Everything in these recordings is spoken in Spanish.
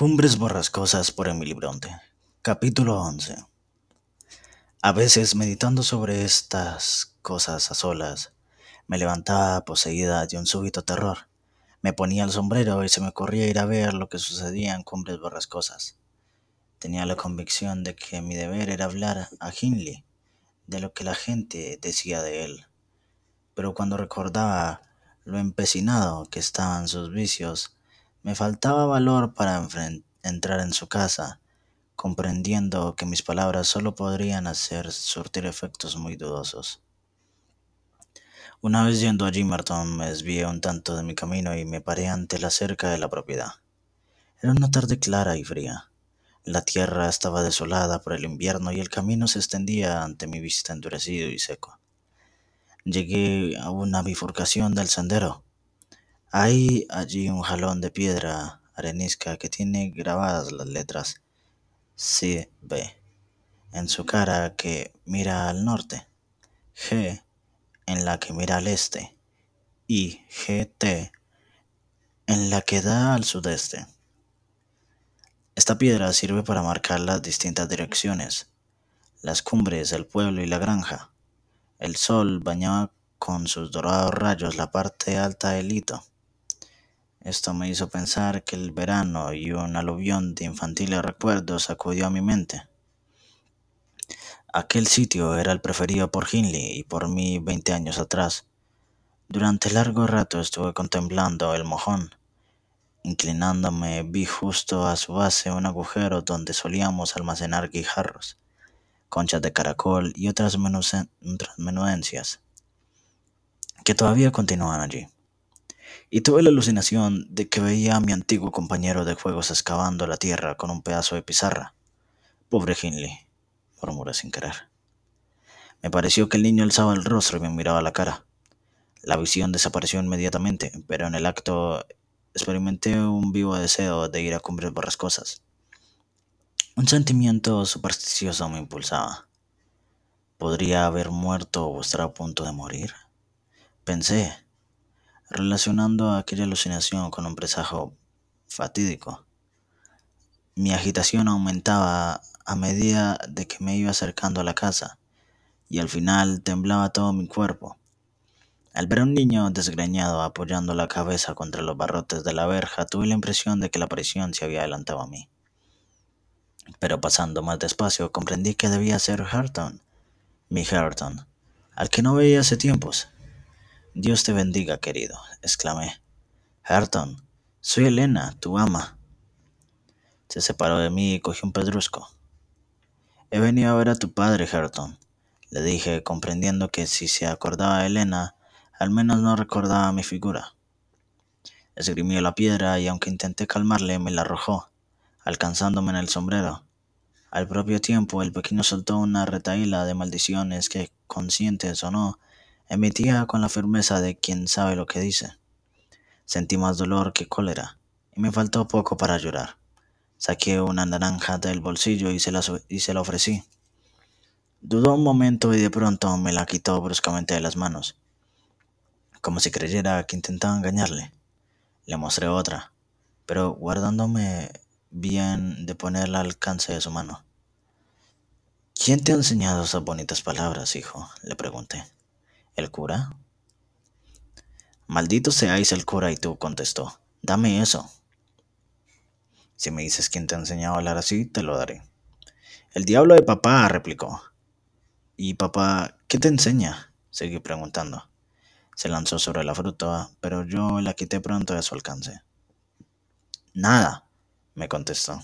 Cumbres borrascosas por Emily Bronte. Capítulo 11. A veces, meditando sobre estas cosas a solas, me levantaba poseída de un súbito terror. Me ponía el sombrero y se me ocurría ir a ver lo que sucedía en Cumbres borrascosas. Tenía la convicción de que mi deber era hablar a Hindley de lo que la gente decía de él. Pero cuando recordaba lo empecinado que estaban sus vicios, me faltaba valor para entrar en su casa, comprendiendo que mis palabras solo podrían hacer surtir efectos muy dudosos. Una vez yendo a Jimerton me desvié un tanto de mi camino y me paré ante la cerca de la propiedad. Era una tarde clara y fría. La tierra estaba desolada por el invierno y el camino se extendía ante mi vista endurecido y seco. Llegué a una bifurcación del sendero. Hay allí un jalón de piedra arenisca que tiene grabadas las letras C, B en su cara que mira al norte, G en la que mira al este y GT en la que da al sudeste. Esta piedra sirve para marcar las distintas direcciones, las cumbres, el pueblo y la granja. El sol bañaba con sus dorados rayos la parte alta del hito. Esto me hizo pensar que el verano y un aluvión de infantiles recuerdos acudió a mi mente. Aquel sitio era el preferido por Hindley y por mí veinte años atrás. Durante largo rato estuve contemplando el mojón. Inclinándome vi justo a su base un agujero donde solíamos almacenar guijarros, conchas de caracol y otras menudencias que todavía continúan allí y tuve la alucinación de que veía a mi antiguo compañero de juegos excavando la tierra con un pedazo de pizarra. Pobre Hindley, murmuré sin querer. Me pareció que el niño alzaba el rostro y me miraba la cara. La visión desapareció inmediatamente, pero en el acto experimenté un vivo deseo de ir a cumbres borrascosas. Un sentimiento supersticioso me impulsaba. ¿Podría haber muerto o estar a punto de morir? Pensé, relacionando aquella alucinación con un presagio fatídico. Mi agitación aumentaba a medida de que me iba acercando a la casa, y al final temblaba todo mi cuerpo. Al ver a un niño desgreñado apoyando la cabeza contra los barrotes de la verja, tuve la impresión de que la aparición se había adelantado a mí. Pero pasando más despacio, comprendí que debía ser Harton, mi Harton, al que no veía hace tiempos. Dios te bendiga, querido, exclamé. Harton, soy Elena, tu ama. Se separó de mí y cogió un pedrusco. He venido a ver a tu padre, Harton, le dije, comprendiendo que si se acordaba de Elena, al menos no recordaba mi figura. Esgrimió la piedra y aunque intenté calmarle, me la arrojó, alcanzándome en el sombrero. Al propio tiempo, el pequeño soltó una retaíla de maldiciones que, conscientes o no, emitía con la firmeza de quien sabe lo que dice. Sentí más dolor que cólera, y me faltó poco para llorar. Saqué una naranja del bolsillo y se la, y se la ofrecí. Dudó un momento y de pronto me la quitó bruscamente de las manos, como si creyera que intentaba engañarle. Le mostré otra, pero guardándome bien de ponerla al alcance de su mano. ¿Quién te ha enseñado esas bonitas palabras, hijo? le pregunté. ¿El cura? Maldito seáis el cura y tú, contestó. Dame eso. Si me dices quién te ha enseñado a hablar así, te lo daré. El diablo de papá, replicó. ¿Y papá, qué te enseña? Seguí preguntando. Se lanzó sobre la fruta, pero yo la quité pronto de su alcance. Nada, me contestó.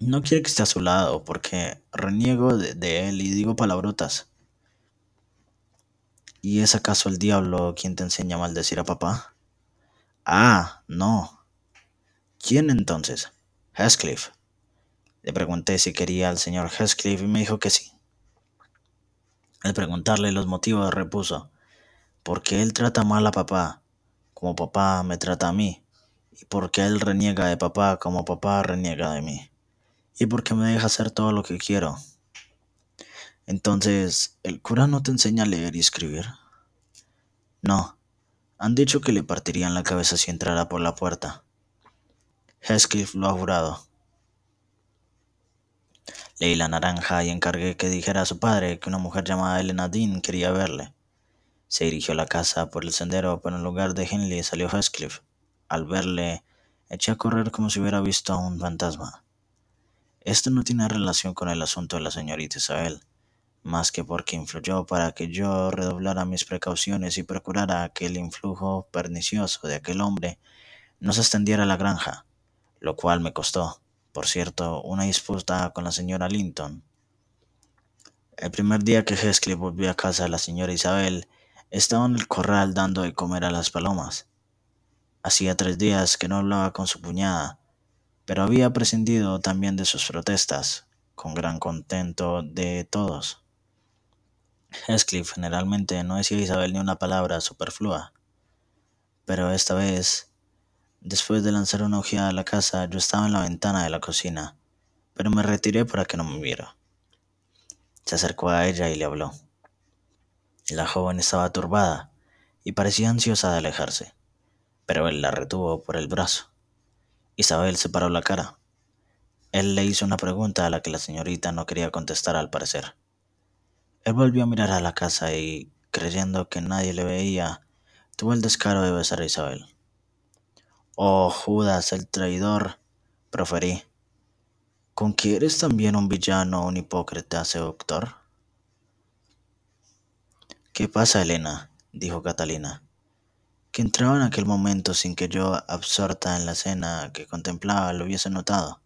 No quiere que esté a su lado, porque reniego de, de él y digo palabrotas. ¿Y es acaso el diablo quien te enseña a maldecir a papá? Ah, no. ¿Quién entonces? Heathcliff. Le pregunté si quería al señor Heathcliff y me dijo que sí. Al preguntarle los motivos repuso, porque él trata mal a papá, como papá me trata a mí, y porque él reniega de papá como papá reniega de mí, y porque me deja hacer todo lo que quiero. Entonces, ¿el cura no te enseña a leer y escribir? No. Han dicho que le partirían la cabeza si entrara por la puerta. Heathcliff lo ha jurado. Leí la naranja y encargué que dijera a su padre que una mujer llamada Elena Dean quería verle. Se dirigió a la casa por el sendero, pero en lugar de Hindley salió Heathcliff. Al verle, eché a correr como si hubiera visto a un fantasma. Esto no tiene relación con el asunto de la señorita Isabel, más que porque influyó para que yo redoblara mis precauciones y procurara que el influjo pernicioso de aquel hombre no se extendiera a la granja, lo cual me costó, por cierto, una disputa con la señora Linton. El primer día que Heathcliff volvió a casa de la señora Isabel, estaba en el corral dando de comer a las palomas. Hacía tres días que no hablaba con su cuñada, pero había prescindido también de sus protestas, con gran contento de todos. Heathcliff generalmente no decía a Isabel ni una palabra superflua, pero esta vez, después de lanzar una ojeada a la casa, yo estaba en la ventana de la cocina, pero me retiré para que no me viera. Se acercó a ella y le habló. La joven estaba turbada y parecía ansiosa de alejarse, pero él la retuvo por el brazo. Isabel separó la cara. Él le hizo una pregunta a la que la señorita no quería contestar al parecer. Él volvió a mirar a la casa y, creyendo que nadie le veía, tuvo el descaro de besar a Isabel. Oh, Judas, el traidor, proferí. ¿Con que eres también un villano, un hipócrita seductor? ¿Qué pasa, Elena? dijo Catalina, que entraba en aquel momento sin que yo, absorta en la escena que contemplaba, lo hubiese notado.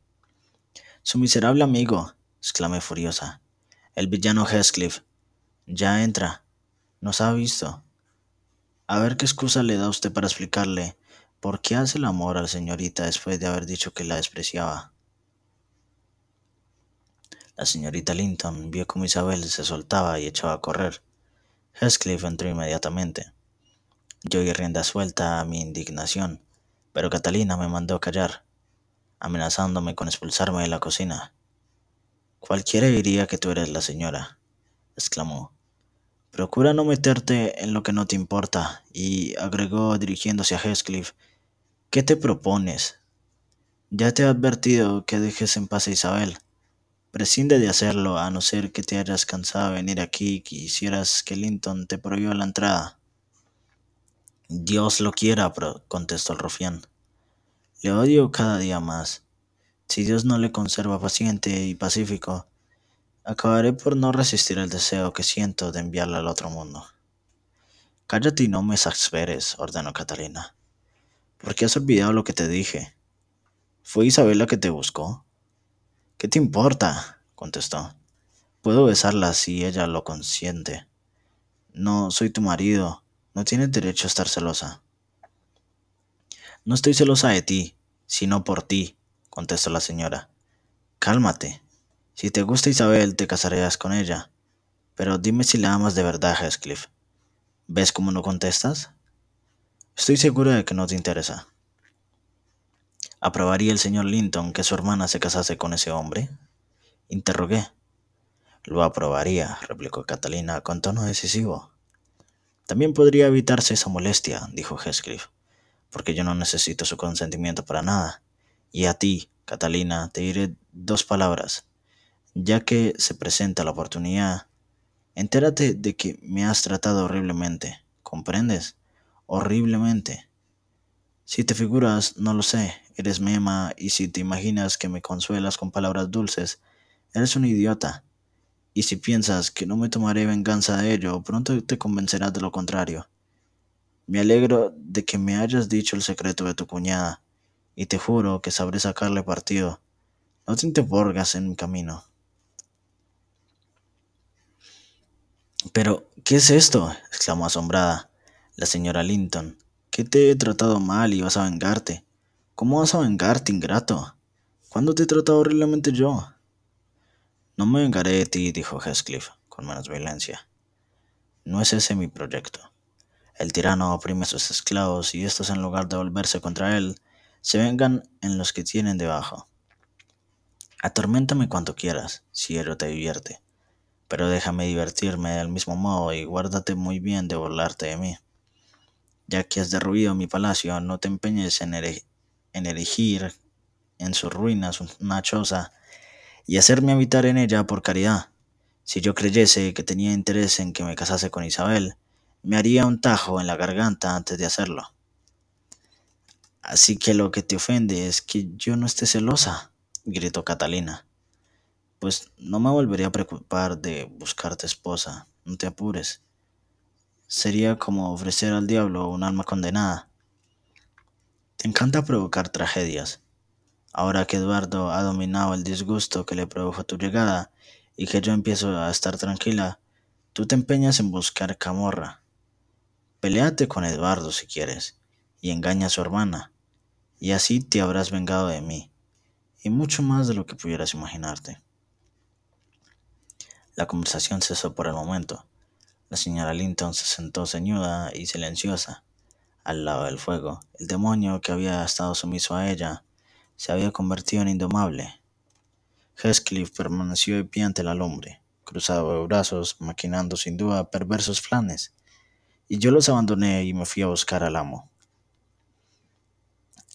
Su miserable amigo, exclamé furiosa. El villano Heathcliff. Ya entra. Nos ha visto. A ver qué excusa le da usted para explicarle por qué hace el amor a la señorita después de haber dicho que la despreciaba. La señorita Linton vio cómo Isabel se soltaba y echaba a correr. Heathcliff entró inmediatamente. Yo di rienda suelta a mi indignación, pero Catalina me mandó callar, amenazándome con expulsarme de la cocina. Cualquiera diría que tú eres la señora, exclamó. Procura no meterte en lo que no te importa, y agregó dirigiéndose a Heathcliff, ¿qué te propones? Ya te he advertido que dejes en paz a Isabel. Prescinde de hacerlo a no ser que te hayas cansado de venir aquí y quisieras que Linton te prohíba la entrada. Dios lo quiera, contestó el rufián. Le odio cada día más. Si Dios no le conserva paciente y pacífico, acabaré por no resistir el deseo que siento de enviarla al otro mundo. Cállate y no me exasperes, ordenó Catalina. ¿Por qué has olvidado lo que te dije? ¿Fue Isabel la que te buscó? ¿Qué te importa? contestó. Puedo besarla si ella lo consiente. No soy tu marido. No tienes derecho a estar celosa. No estoy celosa de ti, sino por ti, contestó la señora. Cálmate. Si te gusta Isabel, te casarás con ella. Pero dime si la amas de verdad, Heathcliff. ¿Ves cómo no contestas? Estoy segura de que no te interesa. ¿Aprobaría el señor Linton que su hermana se casase con ese hombre? Interrogué. Lo aprobaría, replicó Catalina con tono decisivo. También podría evitarse esa molestia, dijo Heathcliff, porque yo no necesito su consentimiento para nada. Y a ti, Catalina, te diré dos palabras. Ya que se presenta la oportunidad, entérate de que me has tratado horriblemente. ¿Comprendes? Horriblemente. Si te figuras, no lo sé, eres mema y si te imaginas que me consuelas con palabras dulces, eres un idiota. Y si piensas que no me tomaré venganza de ello, pronto te convencerás de lo contrario. Me alegro de que me hayas dicho el secreto de tu cuñada, y te juro que sabré sacarle partido. No te interpongas en mi camino. Pero, ¿qué es esto? exclamó asombrada la señora Linton. ¿Qué te he tratado mal y vas a vengarte? ¿Cómo vas a vengarte, ingrato? ¿Cuándo te he tratado horriblemente yo? No me vengaré de ti, dijo Heathcliff, con menos violencia. No es ese mi proyecto. El tirano oprime a sus esclavos y estos, en lugar de volverse contra él, se vengan en los que tienen debajo. Atorméntame cuanto quieras, si ello te divierte, pero déjame divertirme del mismo modo y guárdate muy bien de burlarte de mí. Ya que has derruido mi palacio, no te empeñes en, erigir en sus ruinas una choza y hacerme habitar en ella por caridad. Si yo creyese que tenía interés en que me casase con Isabel, me haría un tajo en la garganta antes de hacerlo. Así que lo que te ofende es que yo no esté celosa, gritó Catalina. Pues no me volvería a preocupar de buscarte esposa, no te apures. Sería como ofrecer al diablo un alma condenada. Te encanta provocar tragedias. Ahora que Eduardo ha dominado el disgusto que le produjo tu llegada y que yo empiezo a estar tranquila, tú te empeñas en buscar camorra. Peleate con Eduardo si quieres y engaña a su hermana, y así te habrás vengado de mí, y mucho más de lo que pudieras imaginarte. La conversación cesó por el momento. La señora Linton se sentó ceñuda y silenciosa al lado del fuego. El demonio que había estado sumiso a ella se había convertido en indomable. Heathcliff permaneció de pie ante la lumbre, cruzado de brazos, maquinando sin duda perversos planes, y yo los abandoné y me fui a buscar al amo.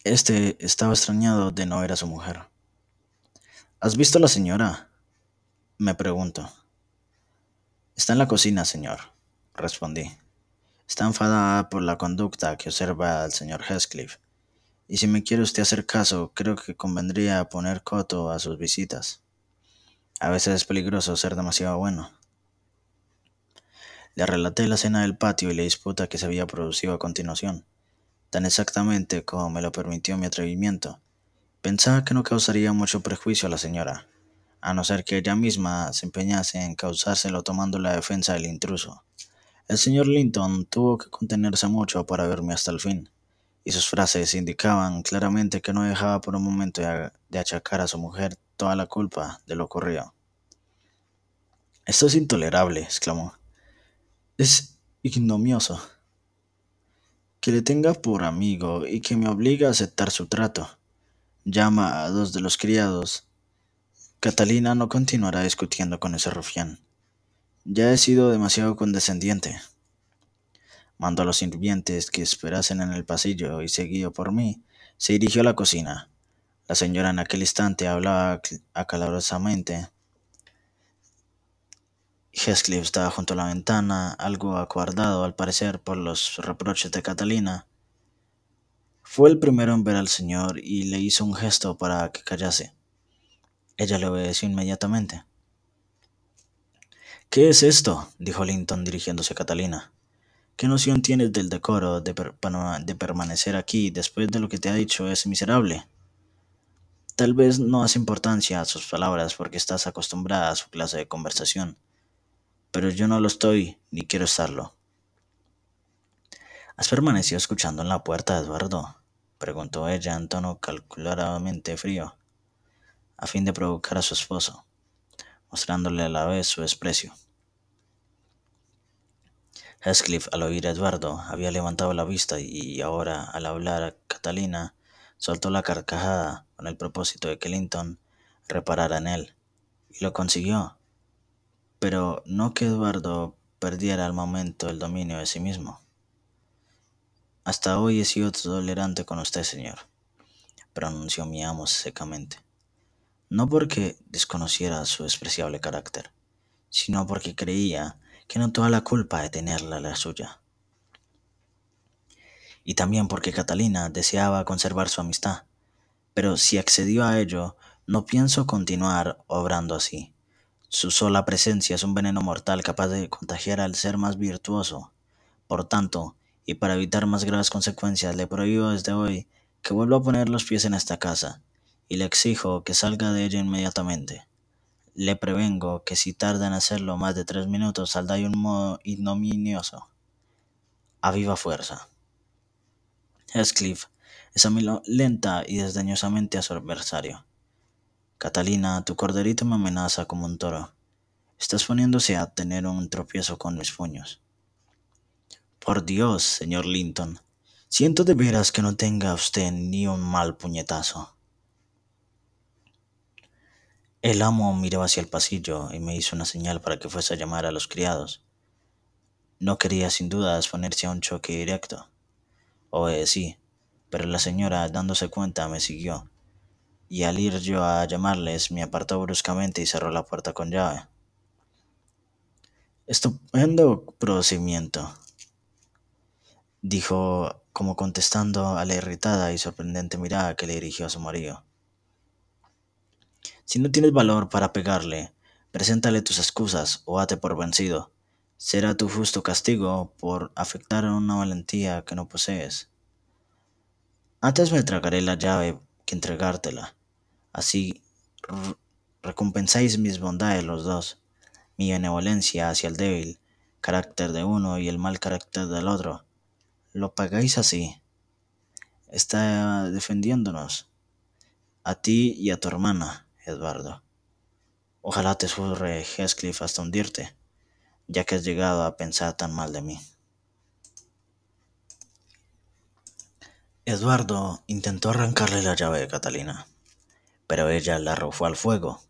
Este estaba extrañado de no ver a su mujer. ¿Has visto a la señora? Me pregunto. Está en la cocina, señor, respondí. Está enfadada por la conducta que observa el señor Heathcliff, y si me quiere usted hacer caso, creo que convendría poner coto a sus visitas. A veces es peligroso ser demasiado bueno. Le relaté la escena del patio y la disputa que se había producido a continuación, tan exactamente como me lo permitió mi atrevimiento. Pensaba que no causaría mucho prejuicio a la señora, a no ser que ella misma se empeñase en causárselo tomando la defensa del intruso. El señor Linton tuvo que contenerse mucho para verme hasta el fin, y sus frases indicaban claramente que no dejaba por un momento de achacar a su mujer toda la culpa de lo ocurrido. Esto es intolerable, exclamó. Es ignomioso. Que le tenga por amigo y que me obligue a aceptar su trato. Llama a dos de los criados Catalina no continuará discutiendo con ese rufián. Ya he sido demasiado condescendiente. Mandó a los sirvientes que esperasen en el pasillo y, seguido por mí, se dirigió a la cocina. La señora en aquel instante hablaba acalorosamente. Heathcliff estaba junto a la ventana, algo acuardado al parecer por los reproches de Catalina. Fue el primero en ver al señor y le hizo un gesto para que callase. Ella le obedeció inmediatamente. ¿Qué es esto? dijo Linton dirigiéndose a Catalina. ¿Qué noción tienes del decoro de, permanecer aquí después de lo que te ha dicho ese miserable? Tal vez no hace importancia a sus palabras porque estás acostumbrada a su clase de conversación, pero yo no lo estoy ni quiero estarlo. ¿Has permanecido escuchando en la puerta, Eduardo? preguntó ella en tono calculadamente frío a fin de provocar a su esposo, mostrándole a la vez su desprecio. Heathcliff, al oír a Eduardo, había levantado la vista y ahora, al hablar a Catalina, soltó la carcajada con el propósito de que Linton reparara en él. Y lo consiguió. Pero no que Eduardo perdiera al momento el dominio de sí mismo. Hasta hoy he sido tolerante con usted, señor, pronunció mi amo secamente no porque desconociera su despreciable carácter, sino porque creía que no toda la culpa de tenerla la suya. Y también porque Catalina deseaba conservar su amistad, pero si accedió a ello, no pienso continuar obrando así. Su sola presencia es un veneno mortal capaz de contagiar al ser más virtuoso. Por tanto, y para evitar más graves consecuencias, le prohíbo desde hoy que vuelva a poner los pies en esta casa y le exijo que salga de ella inmediatamente. Le prevengo que si tarda en hacerlo más de tres minutos saldrá un modo ignominioso. A viva fuerza. Heathcliff examinó lenta y desdeñosamente a su adversario. Catalina, tu corderito me amenaza como un toro. Estás poniéndose a tener un tropiezo con mis puños. Por Dios, señor Linton, siento de veras que no tenga usted ni un mal puñetazo. El amo miró hacia el pasillo y me hizo una señal para que fuese a llamar a los criados. No quería sin duda exponerse a un choque directo. Obedecí, pero la señora, dándose cuenta, me siguió. y al ir yo a llamarles me apartó bruscamente y cerró la puerta con llave. Estupendo procedimiento, dijo como contestando a la irritada y sorprendente mirada que le dirigió a su marido. Si no tienes valor para pegarle, preséntale tus excusas o ate por vencido. Será tu justo castigo por afectar a una valentía que no posees. Antes me tragaré la llave que entregártela. Así recompensáis mis bondades los dos, mi benevolencia hacia el débil carácter de uno y el mal carácter del otro. Lo pagáis así. Está defendiéndonos. A ti y a tu hermana, Eduardo. Ojalá te surre Heathcliff hasta hundirte, ya que has llegado a pensar tan mal de mí. Eduardo intentó arrancarle la llave de Catalina, pero ella la arrojó al fuego,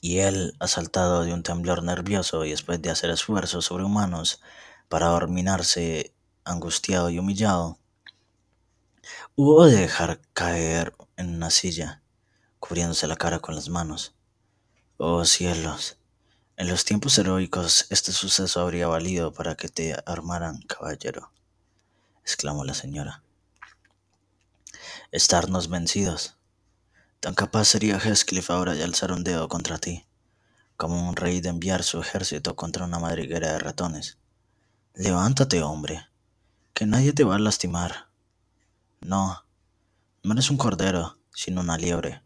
y él, asaltado de un temblor nervioso y después de hacer esfuerzos sobrehumanos para dominarse angustiado y humillado, hubo de dejar caer en una silla, cubriéndose la cara con las manos. Oh cielos, en los tiempos heroicos este suceso habría valido para que te armaran, caballero, exclamó la señora estarnos vencidos. Tan capaz sería Heathcliff ahora de alzar un dedo contra ti, como un rey de enviar su ejército contra una madriguera de ratones. Levántate, hombre, que nadie te va a lastimar. No, no eres un cordero, sino una liebre.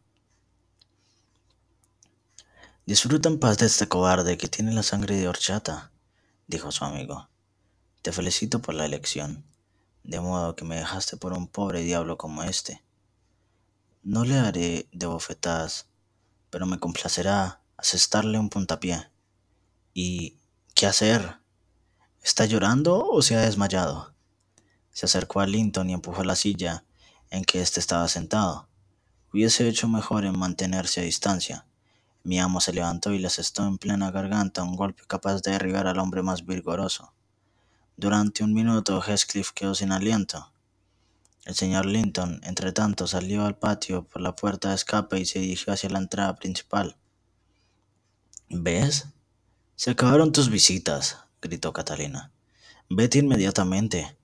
Disfruta en paz de este cobarde que tiene la sangre de horchata, dijo su amigo. Te felicito por la elección de modo que me dejaste por un pobre diablo como este. No le haré de bofetadas, pero me complacerá asestarle un puntapié. ¿Y qué hacer? ¿Está llorando o se ha desmayado? Se acercó a Linton y empujó la silla en que éste estaba sentado. Hubiese hecho mejor en mantenerse a distancia. Mi amo se levantó y le asestó en plena garganta un golpe capaz de derribar al hombre más vigoroso. Durante un minuto Heathcliff quedó sin aliento. El señor Linton, entre tanto, salió al patio por la puerta de escape y se dirigió hacia la entrada principal. ¿Ves? Se acabaron tus visitas, gritó Catalina. Vete inmediatamente.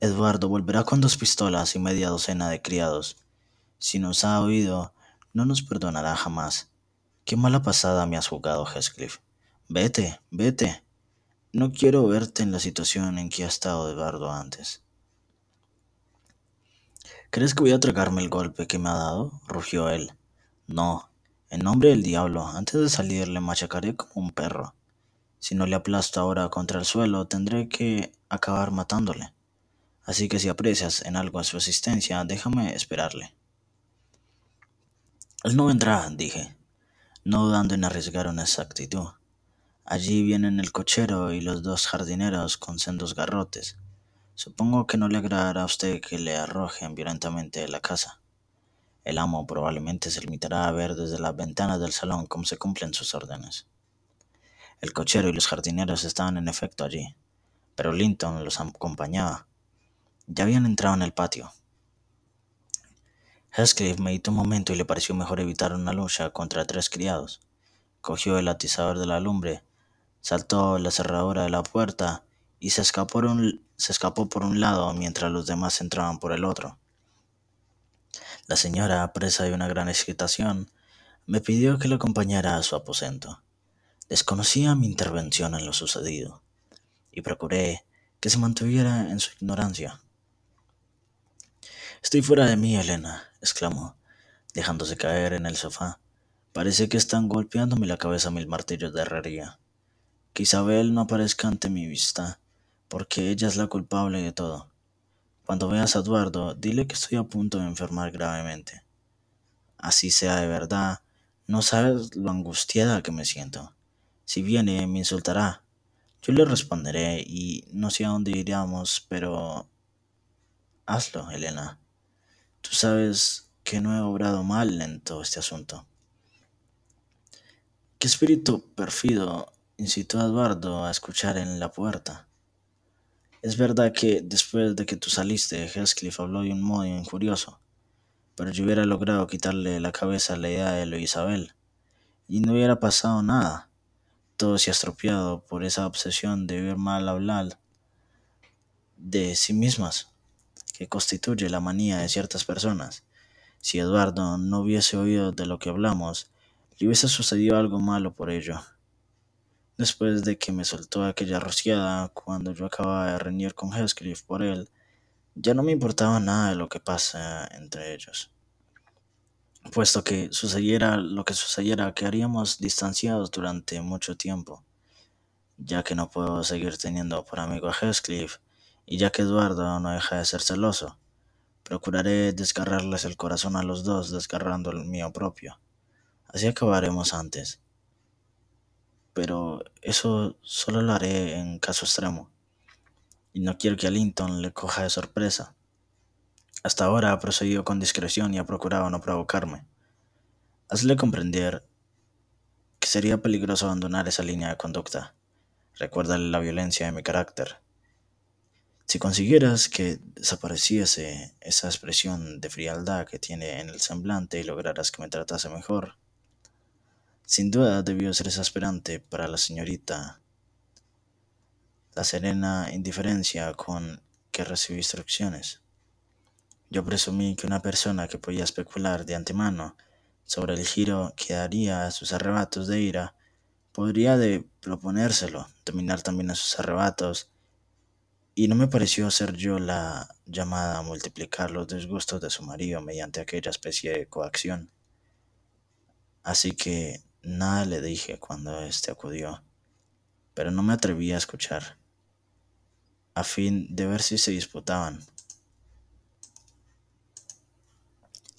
Eduardo volverá con dos pistolas y media docena de criados. Si nos ha oído, no nos perdonará jamás. Qué mala pasada me has jugado, Heathcliff. Vete, vete. No quiero verte en la situación en que ha estado Eduardo antes. ¿Crees que voy a tragarme el golpe que me ha dado? rugió él. No, en nombre del diablo, antes de salir le machacaré como un perro. Si no le aplasto ahora contra el suelo, tendré que acabar matándole. Así que si aprecias en algo su asistencia, déjame esperarle. Él no vendrá, dije, no dudando en arriesgar una exactitud. Allí vienen el cochero y los dos jardineros con sendos garrotes. Supongo que no le agradará a usted que le arrojen violentamente de la casa. El amo probablemente se limitará a ver desde las ventanas del salón cómo se cumplen sus órdenes. El cochero y los jardineros estaban en efecto allí, pero Linton los acompañaba. Ya habían entrado en el patio. Heathcliff meditó un momento y le pareció mejor evitar una lucha contra tres criados. Cogió el atizador de la lumbre saltó la cerradura de la puerta y se escapó, por un, se escapó por un lado mientras los demás entraban por el otro. La señora, presa de una gran excitación, me pidió que la acompañara a su aposento. Desconocía mi intervención en lo sucedido y procuré que se mantuviera en su ignorancia. Estoy fuera de mí, Elena, exclamó, dejándose caer en el sofá. Parece que están golpeándome la cabeza mil martillos de herrería que Isabel no aparezca ante mi vista, porque ella es la culpable de todo. Cuando veas a Eduardo, dile que estoy a punto de enfermar gravemente. Así sea de verdad, no sabes lo angustiada que me siento. Si viene, me insultará. Yo le responderé y no sé a dónde iríamos, pero... Hazlo, Elena. Tú sabes que no he obrado mal en todo este asunto. ¿Qué espíritu perfido incitó a Eduardo a escuchar en la puerta. Es verdad que después de que tú saliste, Heathcliff habló de un modo injurioso. pero yo hubiera logrado quitarle la cabeza a la idea de lo Isabel, y no hubiera pasado nada. Todo se ha estropeado por esa obsesión de ver mal hablar de sí mismas, que constituye la manía de ciertas personas. Si Eduardo no hubiese oído de lo que hablamos, le hubiese sucedido algo malo por ello. Después de que me soltó aquella rociada cuando yo acababa de reñir con Heathcliff por él, ya no me importaba nada de lo que pasa entre ellos. Puesto que sucediera lo que sucediera, quedaríamos distanciados durante mucho tiempo, ya que no puedo seguir teniendo por amigo a Heathcliff y ya que Eduardo no deja de ser celoso. Procuraré desgarrarles el corazón a los dos, desgarrando el mío propio. Así acabaremos antes. Pero eso solo lo haré en caso extremo. Y no quiero que a Linton le coja de sorpresa. Hasta ahora ha procedido con discreción y ha procurado no provocarme. Hazle comprender que sería peligroso abandonar esa línea de conducta. Recuérdale la violencia de mi carácter. Si consiguieras que desapareciese esa expresión de frialdad que tiene en el semblante y lograras que me tratase mejor, sin duda debió ser exasperante para la señorita la serena indiferencia con que recibí instrucciones. Yo presumí que una persona que podía especular de antemano sobre el giro que daría a sus arrebatos de ira podría de proponérselo, dominar también a sus arrebatos y no me pareció ser yo la llamada a multiplicar los disgustos de su marido mediante aquella especie de coacción. Así que nada le dije cuando éste acudió, pero no me atreví a escuchar, a fin de ver si se disputaban.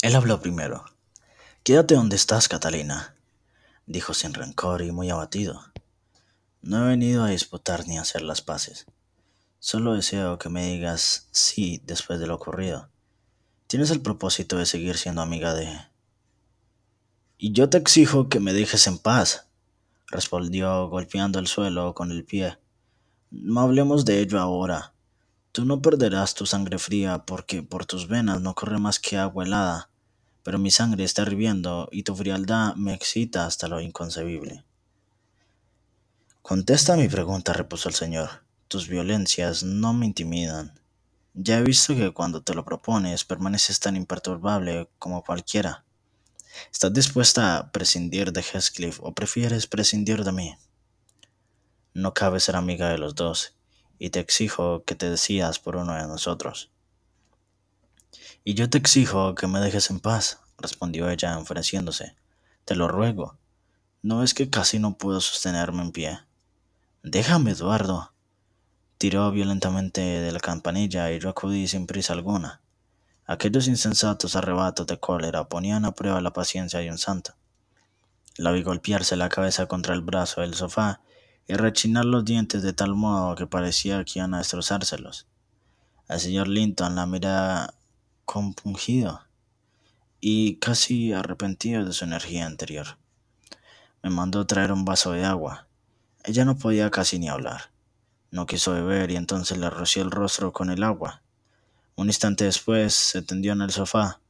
Él habló primero. Quédate donde estás, Catalina, dijo sin rencor y muy abatido. No he venido a disputar ni a hacer las paces. Solo deseo que me digas sí después de lo ocurrido. Tienes el propósito de seguir siendo amiga de... Y yo te exijo que me dejes en paz, respondió golpeando el suelo con el pie. No hablemos de ello ahora. Tú no perderás tu sangre fría porque por tus venas no corre más que agua helada, pero mi sangre está hirviendo y tu frialdad me excita hasta lo inconcebible. Contesta mi pregunta, repuso el señor. Tus violencias no me intimidan. Ya he visto que cuando te lo propones permaneces tan imperturbable como cualquiera. ¿Estás dispuesta a prescindir de Heathcliff o prefieres prescindir de mí? No cabe ser amiga de los dos, y te exijo que te decidas por uno de nosotros. Y yo te exijo que me dejes en paz, respondió ella enfureciéndose. Te lo ruego. ¿No es que casi no puedo sostenerme en pie? Déjame, Eduardo, tiró violentamente de la campanilla y yo acudí sin prisa alguna. Aquellos insensatos arrebatos de cólera ponían a prueba la paciencia de un santo. La vi golpearse la cabeza contra el brazo del sofá y rechinar los dientes de tal modo que parecía que iban a destrozárselos. Al señor Linton la miraba compungido y casi arrepentido de su energía anterior. Me mandó traer un vaso de agua. Ella no podía casi ni hablar. No quiso beber y entonces le roció el rostro con el agua. Un instante después se tendió en el sofá,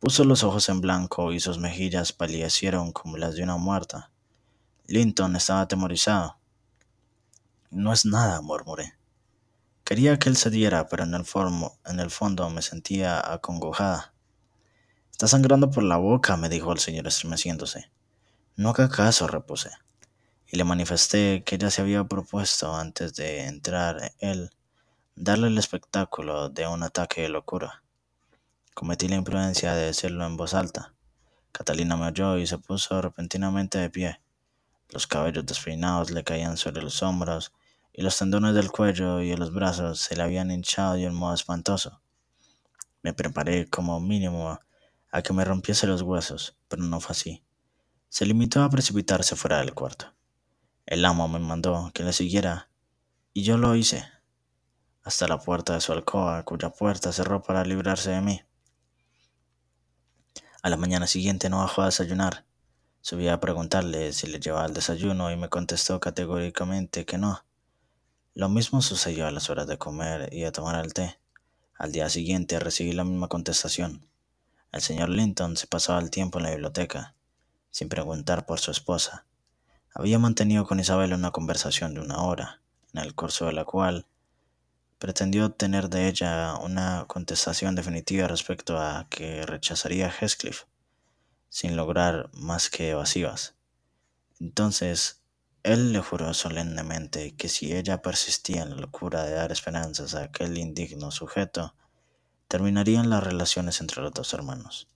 puso los ojos en blanco y sus mejillas palidecieron como las de una muerta. Linton estaba atemorizado. No es nada, murmuré. Quería que él se diera, pero en el, en el fondo me sentía acongojada. Está sangrando por la boca, me dijo el señor estremeciéndose. No haga caso, repuse y le manifesté que ella se había propuesto antes de entrar él darle el espectáculo de un ataque de locura. Cometí la imprudencia de decirlo en voz alta. Catalina me oyó y se puso repentinamente de pie. Los cabellos despeinados le caían sobre los hombros y los tendones del cuello y de los brazos se le habían hinchado de un modo espantoso. Me preparé como mínimo a que me rompiese los huesos, pero no fue así. Se limitó a precipitarse fuera del cuarto. El amo me mandó que le siguiera, y yo lo hice, hasta la puerta de su alcoba, cuya puerta cerró para librarse de mí. A la mañana siguiente no bajó a desayunar. Subí a preguntarle si le llevaba el desayuno y me contestó categóricamente que no. Lo mismo sucedió a las horas de comer y de tomar el té. Al día siguiente recibí la misma contestación. El señor Linton se pasaba el tiempo en la biblioteca, sin preguntar por su esposa. Había mantenido con Isabel una conversación de una hora, en el curso de la cual pretendió obtener de ella una contestación definitiva respecto a que rechazaría a Heathcliff, sin lograr más que evasivas. Entonces, él le juró solemnemente que si ella persistía en la locura de dar esperanzas a aquel indigno sujeto, terminarían las relaciones entre los dos hermanos.